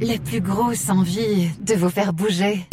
la plus grosse envie de vous faire bouger.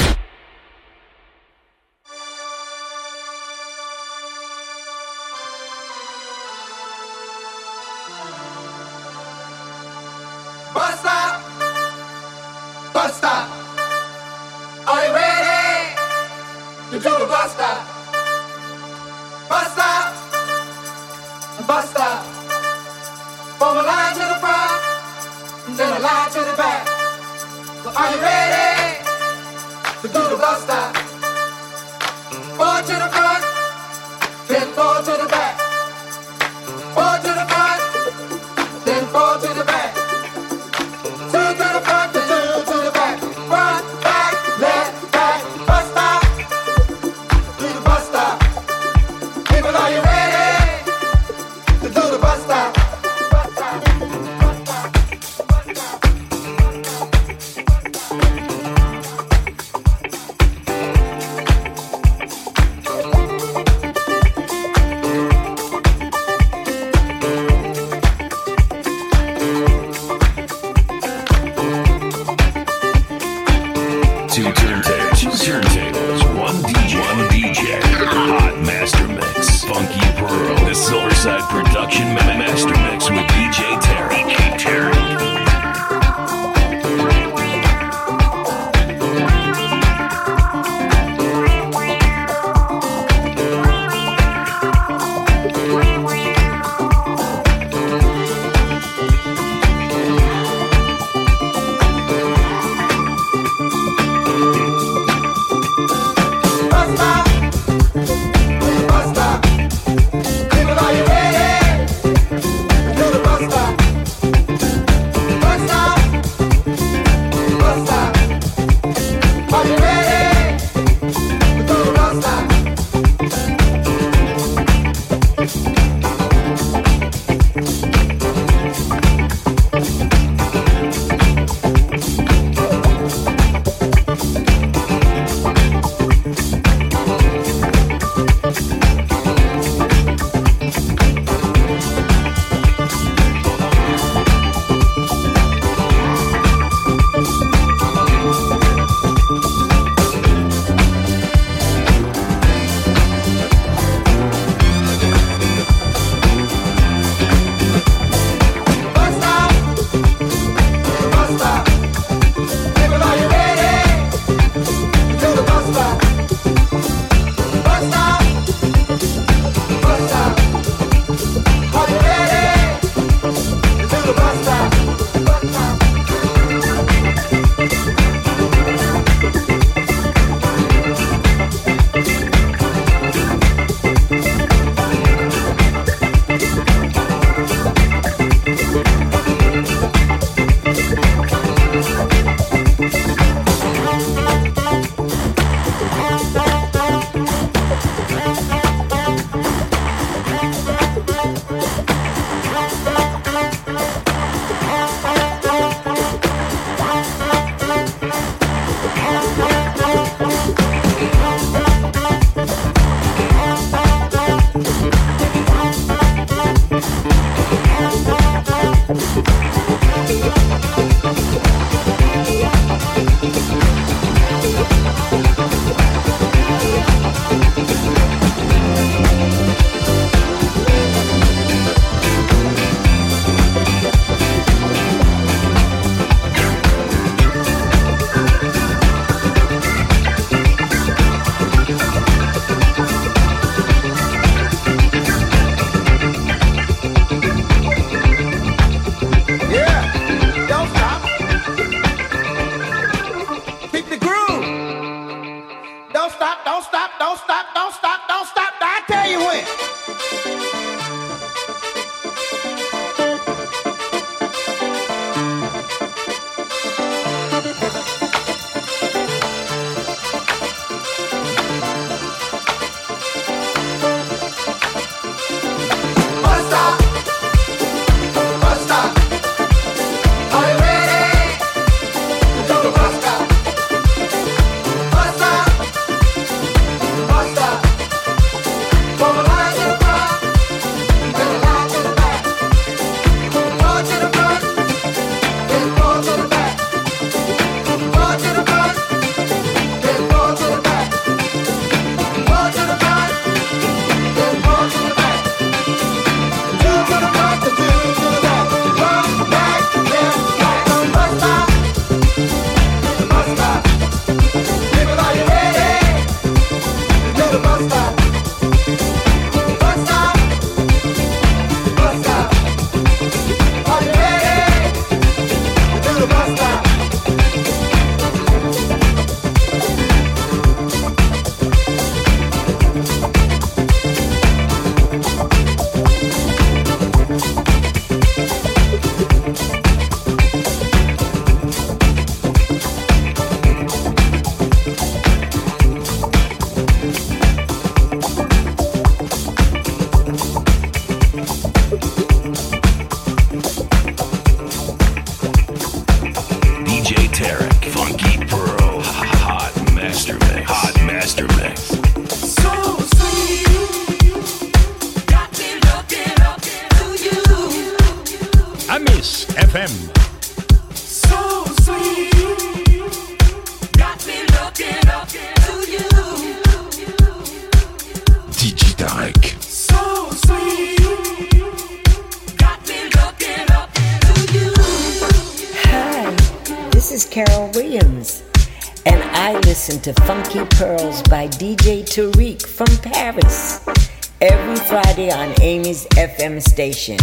on Amy's FM station.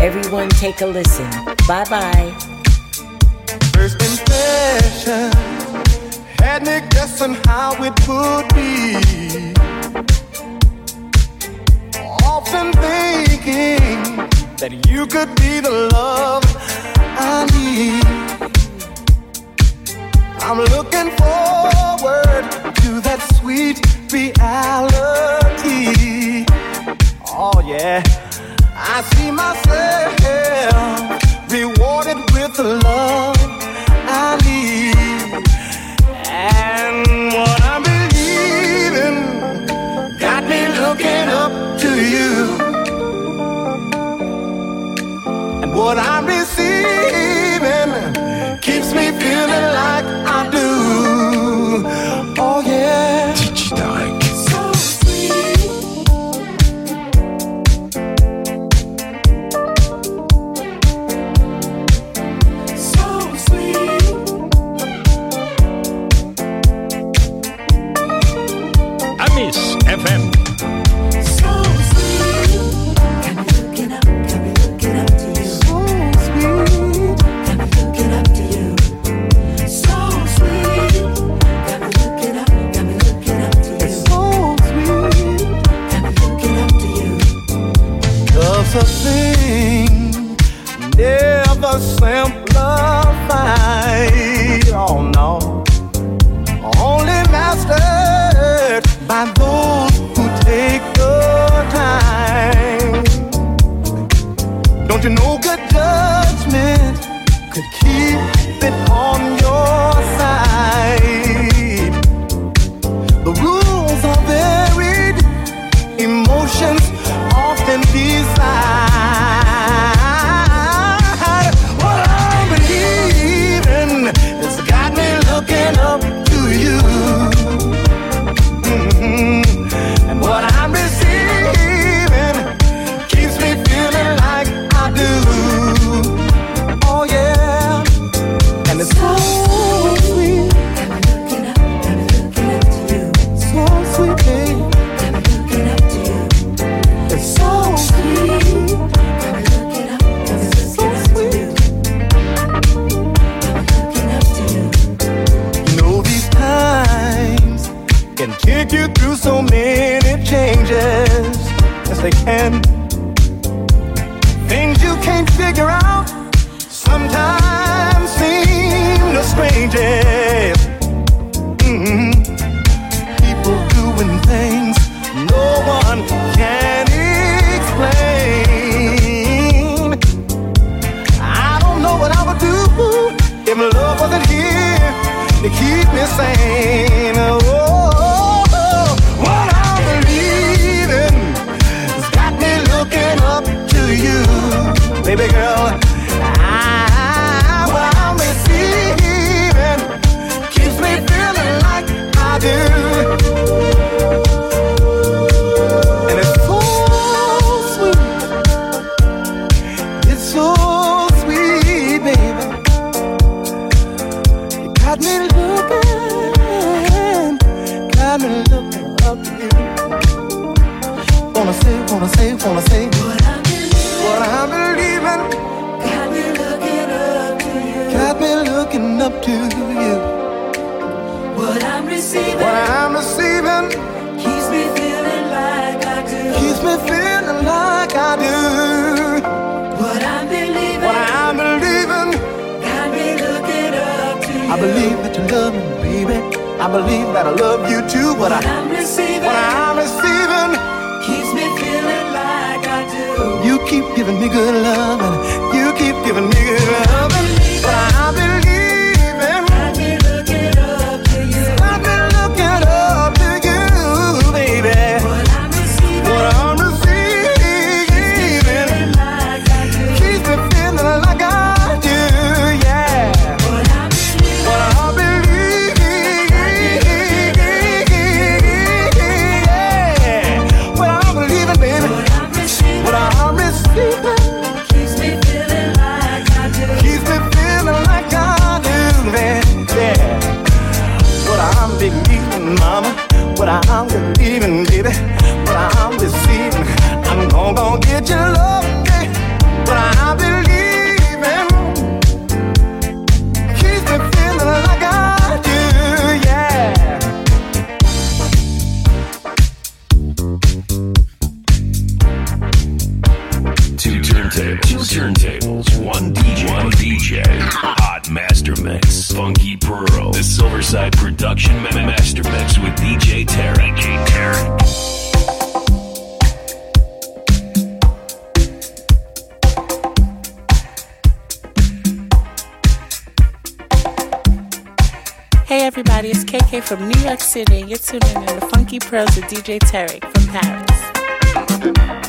Everyone, take a listen. Bye bye. First impression had me guessing how it would be. Often thinking that you could be the love I need. I'm looking forward to that sweet reality. Oh, yeah. I see myself rewarded with the love I need, And what I'm believing got me looking up to you. And what I'm receiving keeps me feeling like. Two turntables, one DJ, one DJ, hot master mix, funky pearl, the Silverside production master mix with DJ Terry. DJ Terry. Hey everybody, it's KK from New York City, and you're tuning in to Funky Pearls with DJ Tarek from Paris.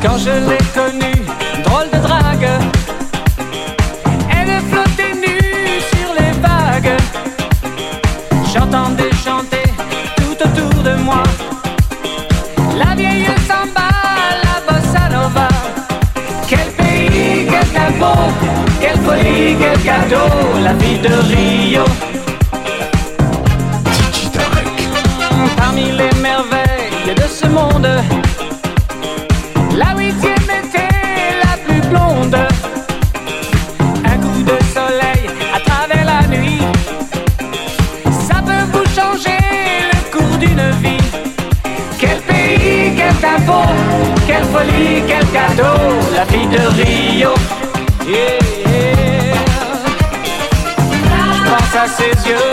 高山。de Rio. Yeah. Je pense à ses yeux.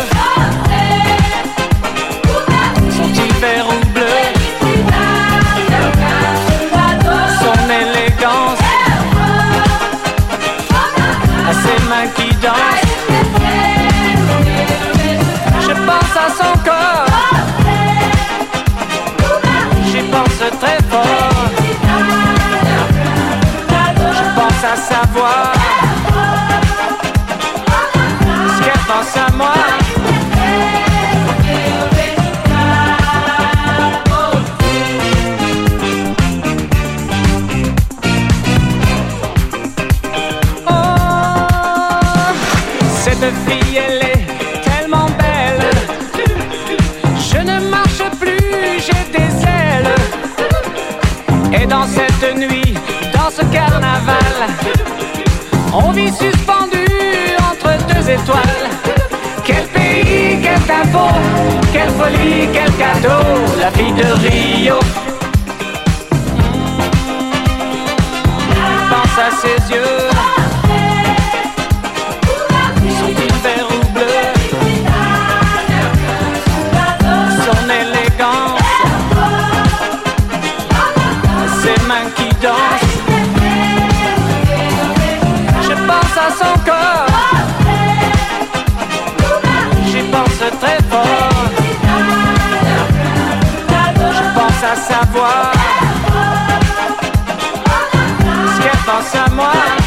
suspendu entre deux étoiles. Quel pays, quel tableau, quelle folie, quel cadeau, la vie de Rio. Pense à ses yeux. savoir ce qu'elle pense à moi.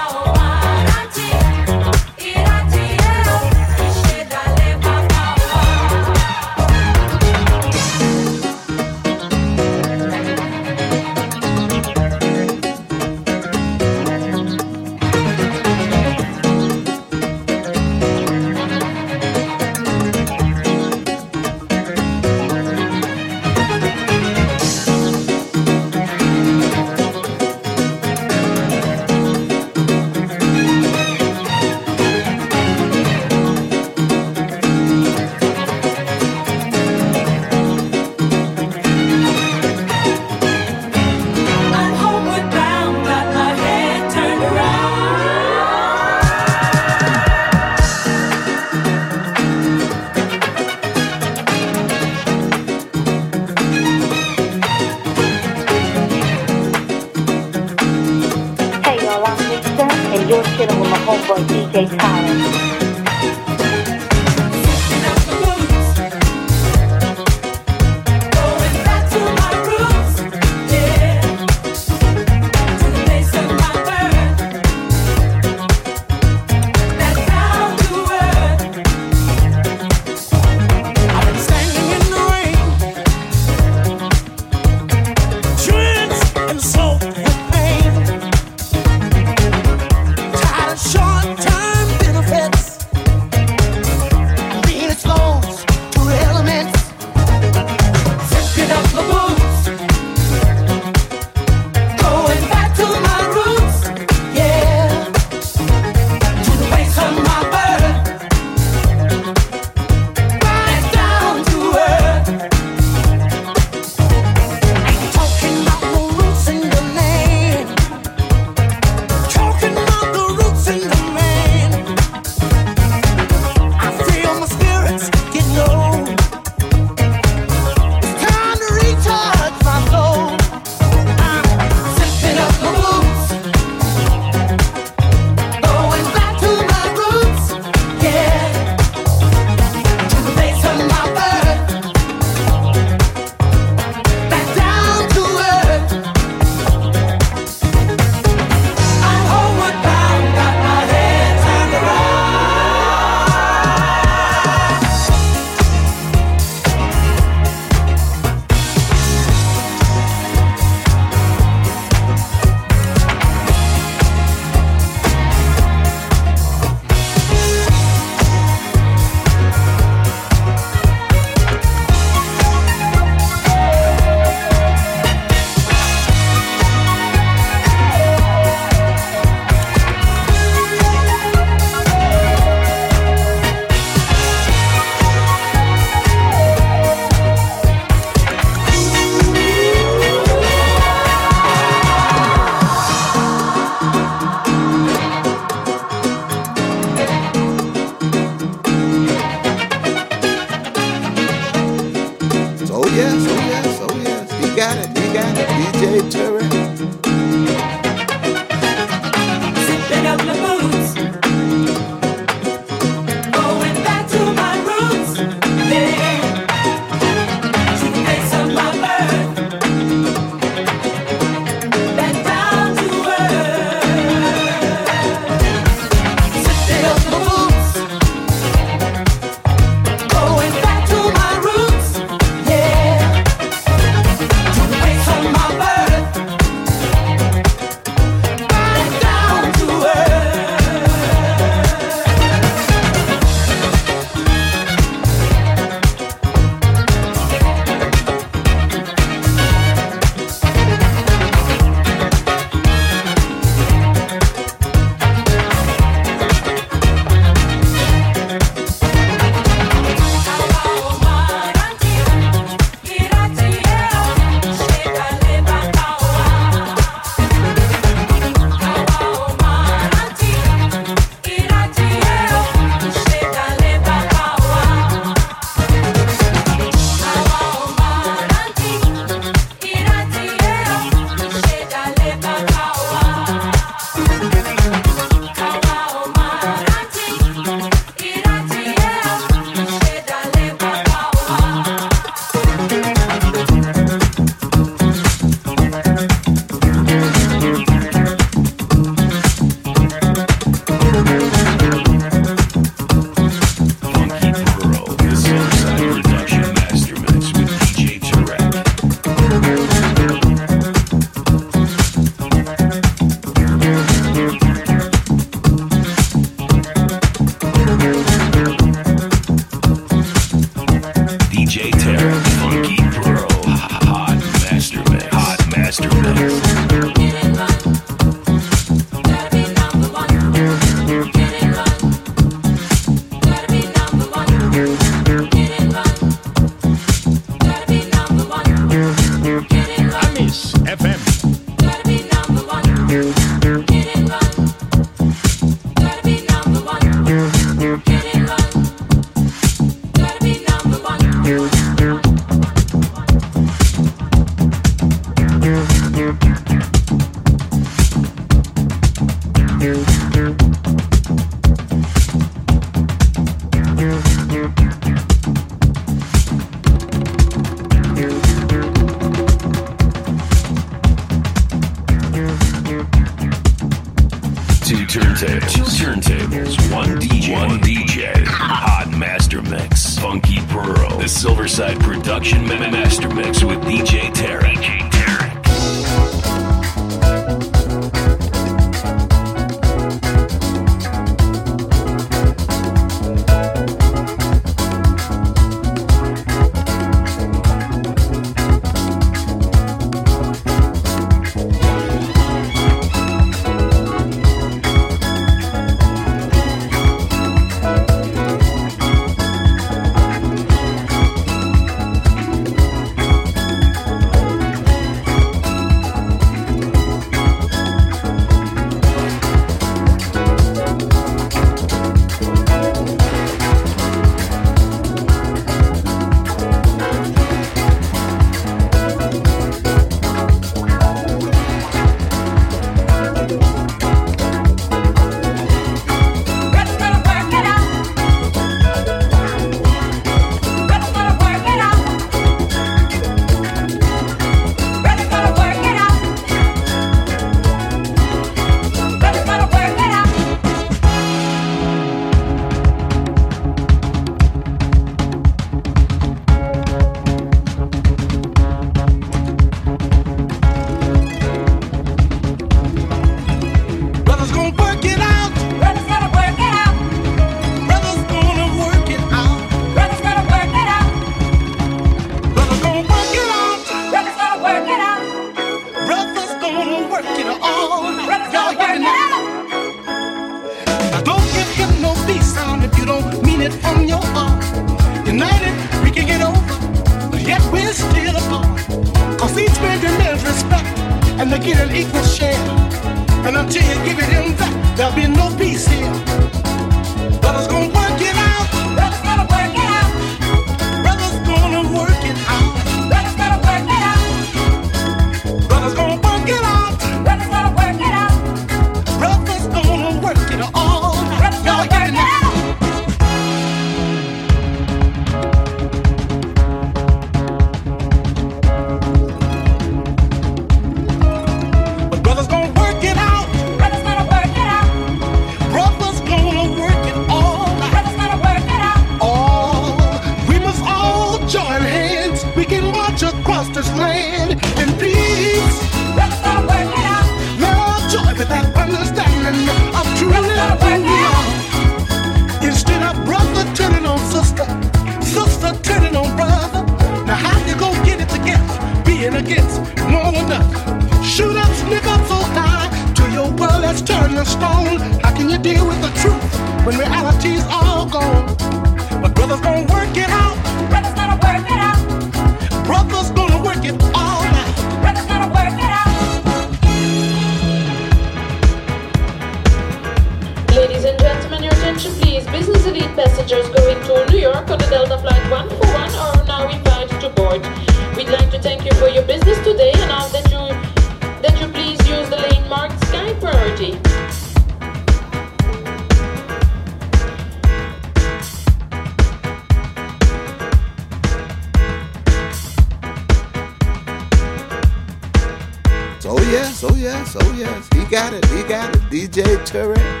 Oh yes, oh yes, oh yes. He got it, he got it. DJ Tarek.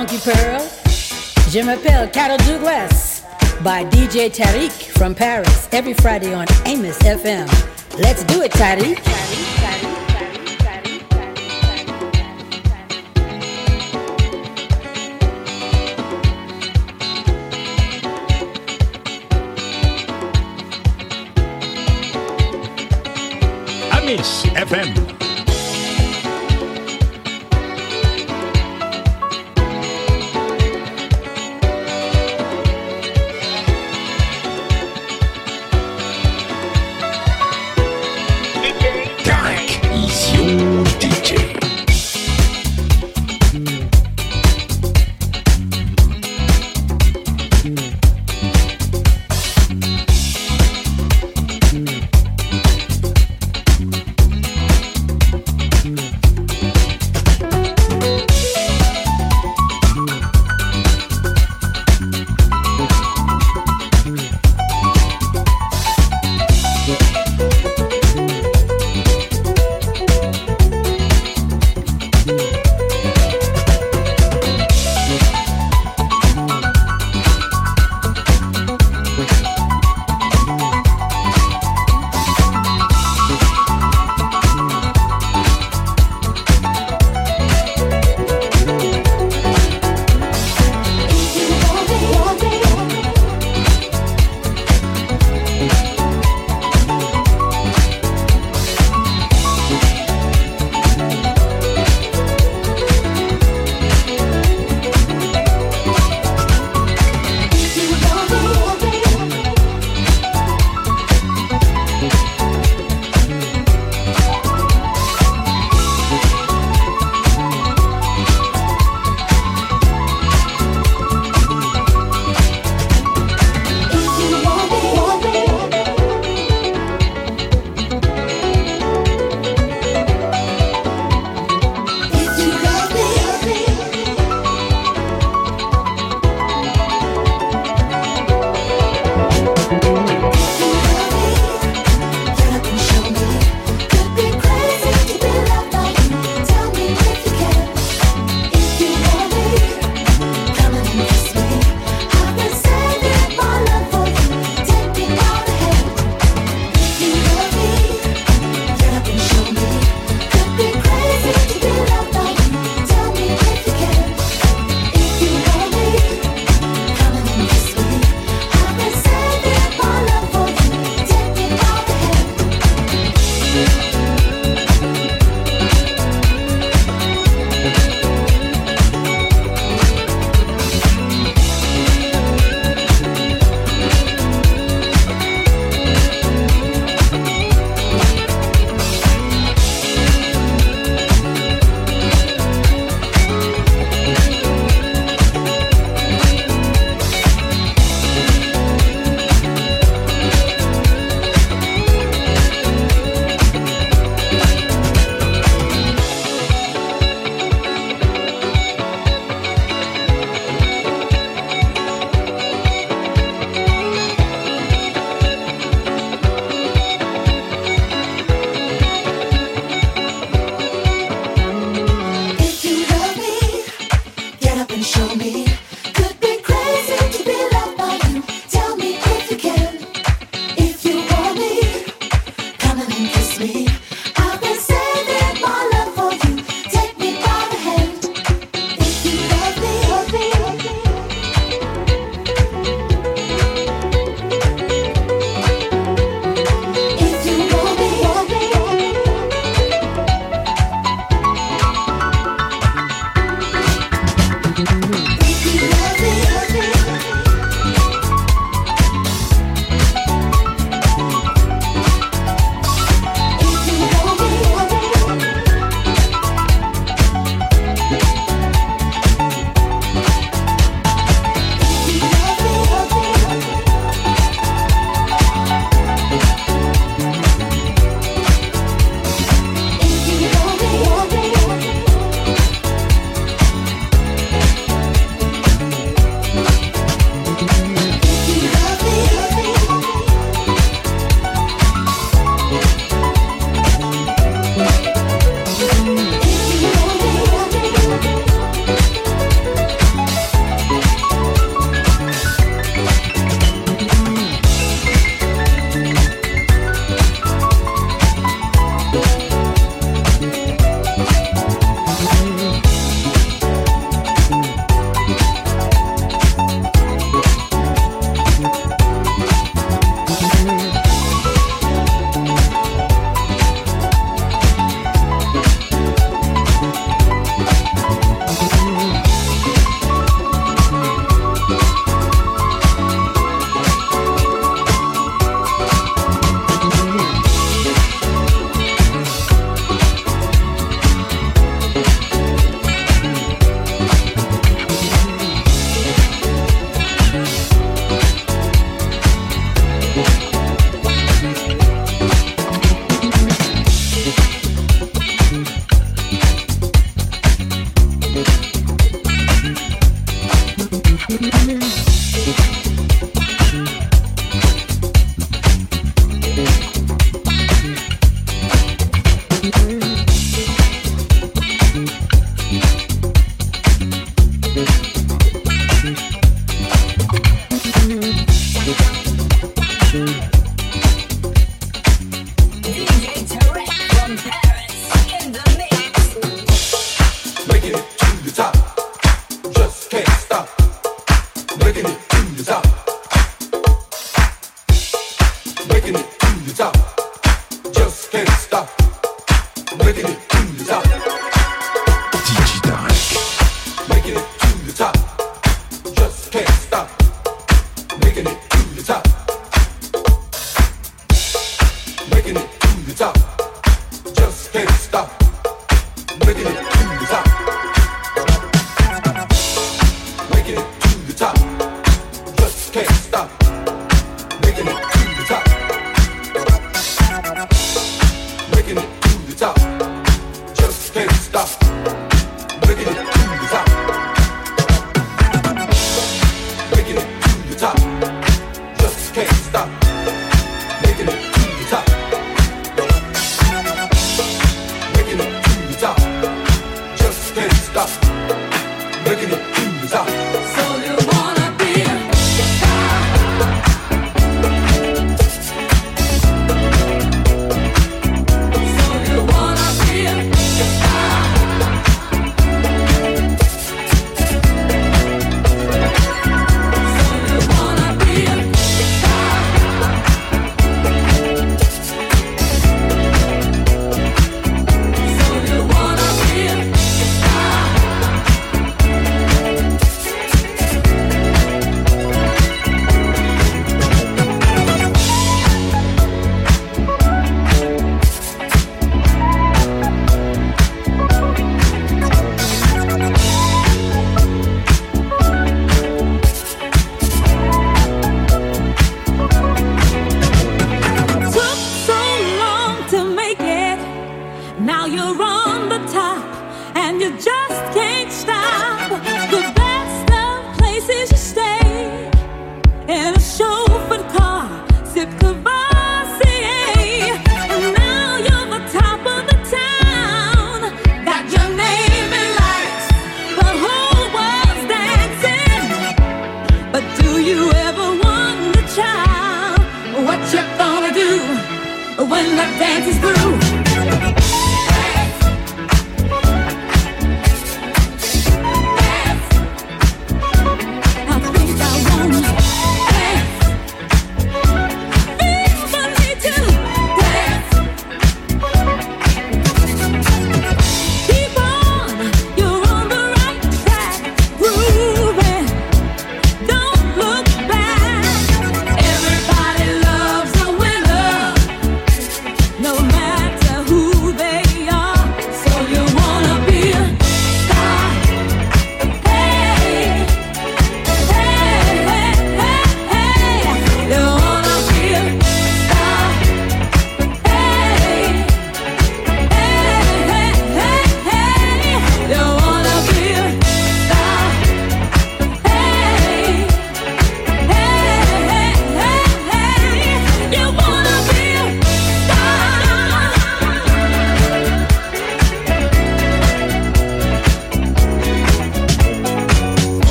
Funky Pearl. Je m'appelle Carol Douglas by DJ Tarek from Paris every Friday on Amos FM. Let's do it, Tarek. Amis FM.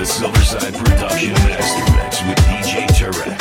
The Silverside Production Master Mix with DJ Tarek.